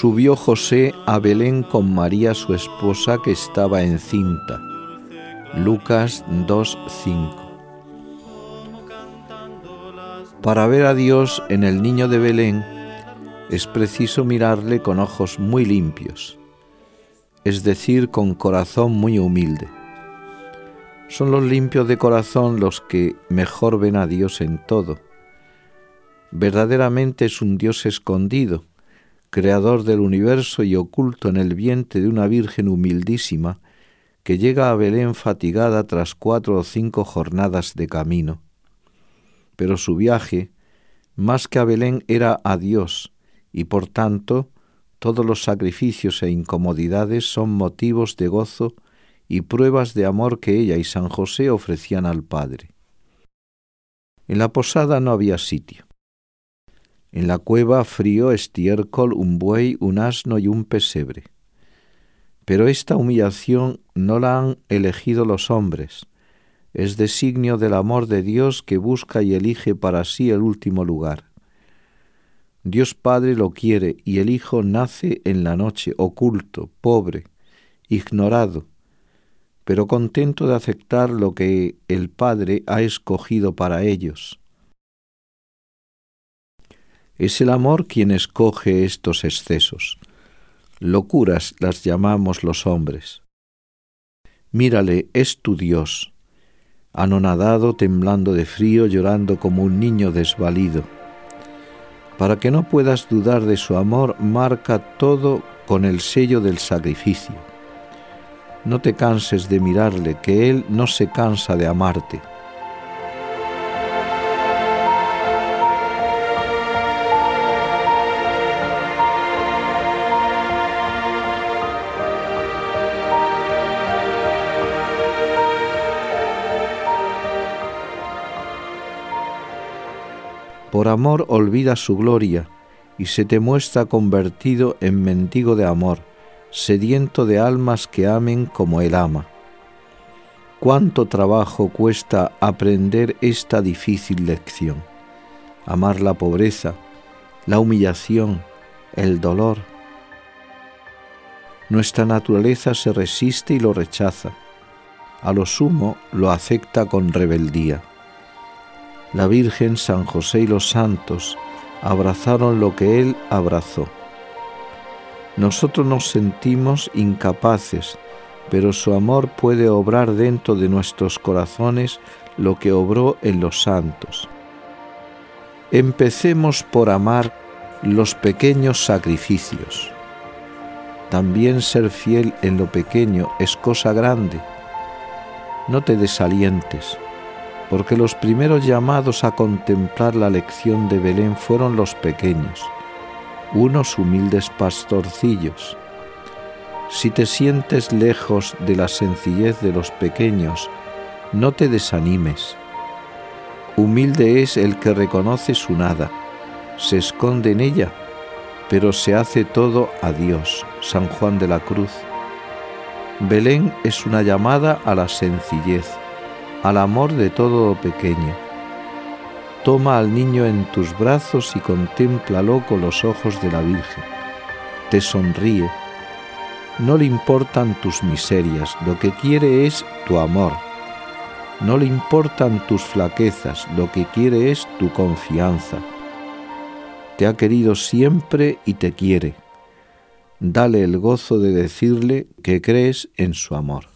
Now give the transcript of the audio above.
Subió José a Belén con María su esposa que estaba encinta. Lucas 2.5 Para ver a Dios en el niño de Belén es preciso mirarle con ojos muy limpios, es decir, con corazón muy humilde. Son los limpios de corazón los que mejor ven a Dios en todo. Verdaderamente es un Dios escondido, creador del universo y oculto en el vientre de una Virgen humildísima, que llega a Belén fatigada tras cuatro o cinco jornadas de camino. Pero su viaje, más que a Belén, era a Dios, y por tanto todos los sacrificios e incomodidades son motivos de gozo y pruebas de amor que ella y San José ofrecían al Padre. En la posada no había sitio. En la cueva frío, estiércol, un buey, un asno y un pesebre. Pero esta humillación no la han elegido los hombres, es designio del amor de Dios que busca y elige para sí el último lugar. Dios Padre lo quiere y el Hijo nace en la noche, oculto, pobre, ignorado, pero contento de aceptar lo que el Padre ha escogido para ellos es el amor quien escoge estos excesos. Locuras las llamamos los hombres. Mírale, es tu Dios, anonadado, temblando de frío, llorando como un niño desvalido. Para que no puedas dudar de su amor, marca todo con el sello del sacrificio. No te canses de mirarle, que Él no se cansa de amarte. Por amor olvida su gloria y se te muestra convertido en mendigo de amor, sediento de almas que amen como Él ama. Cuánto trabajo cuesta aprender esta difícil lección. Amar la pobreza, la humillación, el dolor. Nuestra naturaleza se resiste y lo rechaza. A lo sumo lo acepta con rebeldía la Virgen, San José y los santos abrazaron lo que Él abrazó. Nosotros nos sentimos incapaces, pero su amor puede obrar dentro de nuestros corazones lo que obró en los santos. Empecemos por amar los pequeños sacrificios. También ser fiel en lo pequeño es cosa grande. No te desalientes porque los primeros llamados a contemplar la lección de Belén fueron los pequeños, unos humildes pastorcillos. Si te sientes lejos de la sencillez de los pequeños, no te desanimes. Humilde es el que reconoce su nada, se esconde en ella, pero se hace todo a Dios. San Juan de la Cruz. Belén es una llamada a la sencillez al amor de todo pequeño. Toma al niño en tus brazos y contémplalo con los ojos de la Virgen. Te sonríe. No le importan tus miserias, lo que quiere es tu amor. No le importan tus flaquezas, lo que quiere es tu confianza. Te ha querido siempre y te quiere. Dale el gozo de decirle que crees en su amor.